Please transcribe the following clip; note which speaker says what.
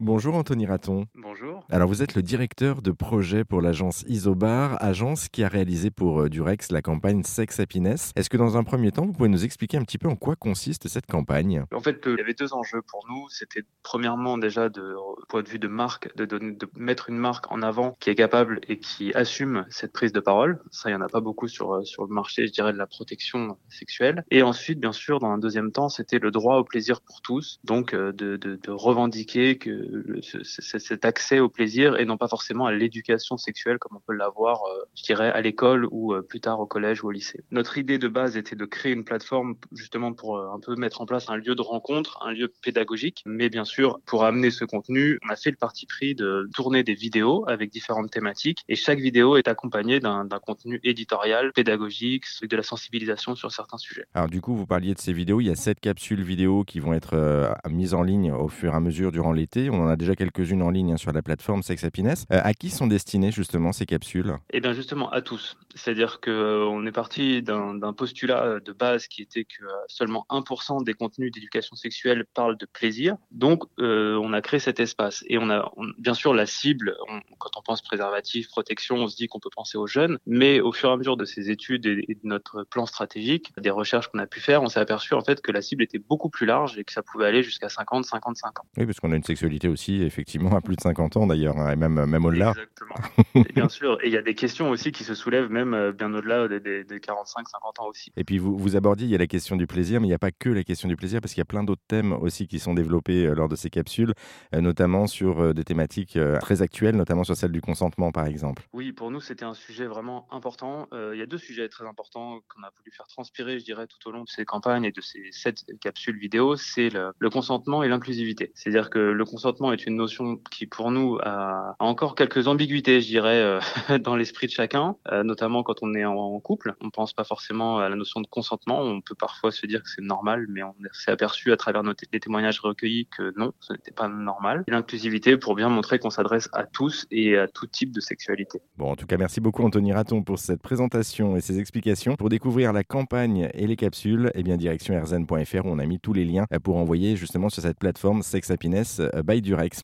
Speaker 1: Bonjour Anthony Raton.
Speaker 2: Bonjour.
Speaker 1: Alors vous êtes le directeur de projet pour l'agence Isobar, agence qui a réalisé pour euh, Durex la campagne Sex Happiness. Est-ce que dans un premier temps, vous pouvez nous expliquer un petit peu en quoi consiste cette campagne?
Speaker 2: En fait, euh, il y avait deux enjeux pour nous. C'était premièrement déjà de point de vue de marque, de, donner, de mettre une marque en avant qui est capable et qui assume cette prise de parole. Ça, il y en a pas beaucoup sur euh, sur le marché, je dirais, de la protection sexuelle. Et ensuite, bien sûr, dans un deuxième temps, c'était le droit au plaisir pour tous. Donc de, de, de revendiquer que cet accès au plaisir et non pas forcément à l'éducation sexuelle comme on peut l'avoir, euh, je dirais, à l'école ou euh, plus tard au collège ou au lycée. Notre idée de base était de créer une plateforme justement pour euh, un peu mettre en place un lieu de rencontre, un lieu pédagogique, mais bien sûr, pour amener ce contenu, on a fait le parti pris de tourner des vidéos avec différentes thématiques et chaque vidéo est accompagnée d'un contenu éditorial, pédagogique, de la sensibilisation sur certains sujets.
Speaker 1: Alors du coup, vous parliez de ces vidéos, il y a sept capsules vidéo qui vont être mises en ligne au fur et à mesure durant l'été. On en a déjà quelques-unes en ligne hein, sur la plateforme Sex Happiness. Euh, à qui sont destinées justement ces capsules?
Speaker 2: Eh bien justement à tous. C'est-à-dire qu'on euh, est parti d'un postulat euh, de base qui était que seulement 1% des contenus d'éducation sexuelle parlent de plaisir. Donc on a créé cet espace et on a bien sûr la cible. Quand on pense préservatif, protection, on se dit qu'on peut penser aux jeunes, mais au fur et à mesure de ces études et, et de notre plan stratégique, des recherches qu'on a pu faire, on s'est aperçu en fait que la cible était beaucoup plus large et que ça pouvait aller jusqu'à 50, 55 ans.
Speaker 1: Oui, parce qu'on a une sexualité aussi effectivement à plus de 50 ans d'ailleurs, hein, et même, même au-delà.
Speaker 2: Exactement. bien sûr, et il y a des questions aussi qui se soulèvent même euh, bien au-delà des, 45-50 ans aussi.
Speaker 1: Et puis vous, vous abordiez, il y a la question du plaisir, mais il n'y a pas que la question du plaisir, parce qu'il y a plein d'autres thèmes aussi qui sont développés euh, lors de ces capsules, euh, notamment sur des thématiques très actuelles, notamment sur celle du consentement par exemple.
Speaker 2: Oui, pour nous c'était un sujet vraiment important. il y a deux sujets très importants qu'on a voulu faire transpirer, je dirais, tout au long de ces campagnes et de ces sept capsules vidéo, c'est le, consentement et l'inclusivité. C'est-à-dire que le consentement est une notion qui pour nous a, encore quelques ambiguïtés, je dirais, euh, dans l'esprit de chacun, euh, notamment quand on est en, couple. On pense pas forcément à la notion de consentement. On peut parfois se dire que c'est normal, mais on s'est aperçu à travers nos les témoignages recueillis que non, ce n'était pas normal. L'inclusivité pour bien montrer qu'on s'adresse à tous à tout type de sexualité.
Speaker 1: Bon, en tout cas, merci beaucoup Anthony Raton pour cette présentation et ces explications. Pour découvrir la campagne et les capsules, eh bien direction rzn.fr où on a mis tous les liens pour envoyer justement sur cette plateforme Sex Happiness by Durex.